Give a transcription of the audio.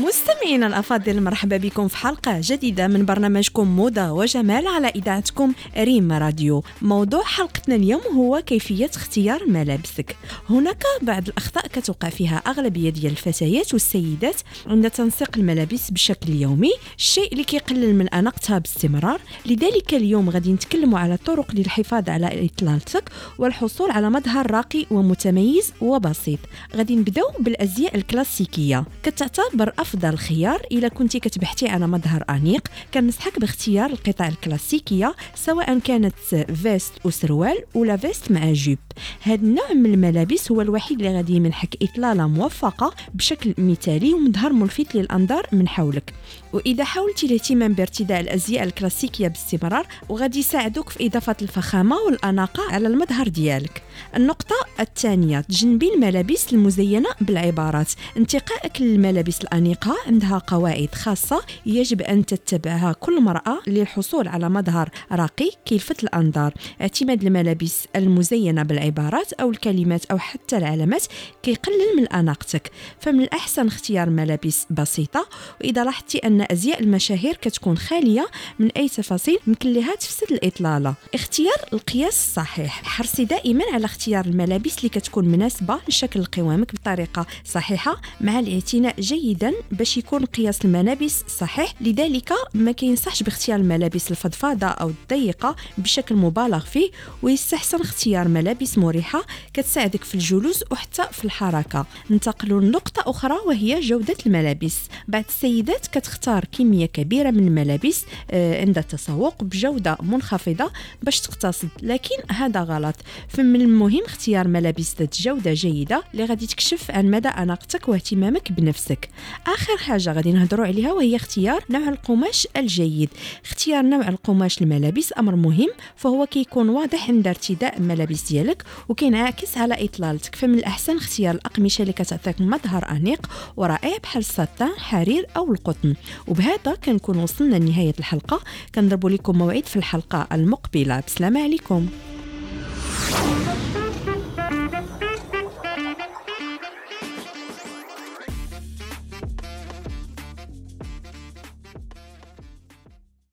مستمعينا الأفاضل مرحبا بكم في حلقة جديدة من برنامجكم موضة وجمال على إذاعتكم ريم راديو. موضوع حلقتنا اليوم هو كيفية اختيار ملابسك. هناك بعض الأخطاء كتوقع فيها أغلبية ديال الفتيات والسيدات عند تنسيق الملابس بشكل يومي الشيء اللي كيقلل من اناقتها باستمرار لذلك اليوم غادي نتكلموا على طرق للحفاظ على إطلالتك والحصول على مظهر راقي ومتميز وبسيط. غادي نبدأو بالأزياء الكلاسيكية. كتعتبر أفضل خيار الا كنتي كتبحثي على مظهر أنيق كنصحك باختيار القطع الكلاسيكية سواء كانت veste وسروال ولا veste مع jupe هذا النوع من الملابس هو الوحيد اللي غادي يمنحك إطلالة موفقة بشكل مثالي ومظهر ملفت للأنظار من حولك. وإذا حاولتي الاهتمام بارتداء الأزياء الكلاسيكية باستمرار وغادي يساعدوك في إضافة الفخامة والأناقة على المظهر ديالك. النقطة الثانية تجنبي الملابس المزينة بالعبارات. انتقائك للملابس الأنيقة عندها قواعد خاصة يجب أن تتبعها كل مرأة للحصول على مظهر راقي كيلفت الأنظار. اعتماد الملابس المزينة بالعبارات أو الكلمات أو حتى العلامات كيقلل من أناقتك. فمن الأحسن اختيار ملابس بسيطة وإذا لاحظتي أن أزياء المشاهير كتكون خالية من أي تفاصيل يمكن لها تفسد الإطلالة. اختيار القياس الصحيح. حرصي دائما على اختيار الملابس اللي كتكون مناسبة لشكل قوامك بطريقة صحيحة مع الاعتناء جيدا باش يكون قياس الملابس صحيح. لذلك ما كينصحش باختيار الملابس الفضفاضة أو الضيقة بشكل مبالغ فيه ويستحسن اختيار ملابس مريحة كتساعدك في الجلوس وحتى في الحركة. ننتقل لنقطة أخرى وهي جودة الملابس. بعض السيدات كتختار تختار كمية كبيرة من الملابس آه، عند التسوق بجودة منخفضة باش تقتصد لكن هذا غلط. فمن المهم اختيار ملابس ذات جودة جيدة اللي غادي تكشف عن مدى أناقتك واهتمامك بنفسك. آخر حاجة غادي نهضروا عليها وهي اختيار نوع القماش الجيد. اختيار نوع القماش الملابس أمر مهم فهو كيكون واضح عند ارتداء الملابس ديالك وكينعكس على إطلالتك. فمن الأحسن اختيار الأقمشة اللي كتعطيك مظهر أنيق ورائع بحال الساتان حرير أو القطن. وبهذا كنكون وصلنا لنهاية الحلقة. كنضرب لكم موعد في الحلقة المقبلة. بسلامه عليكم.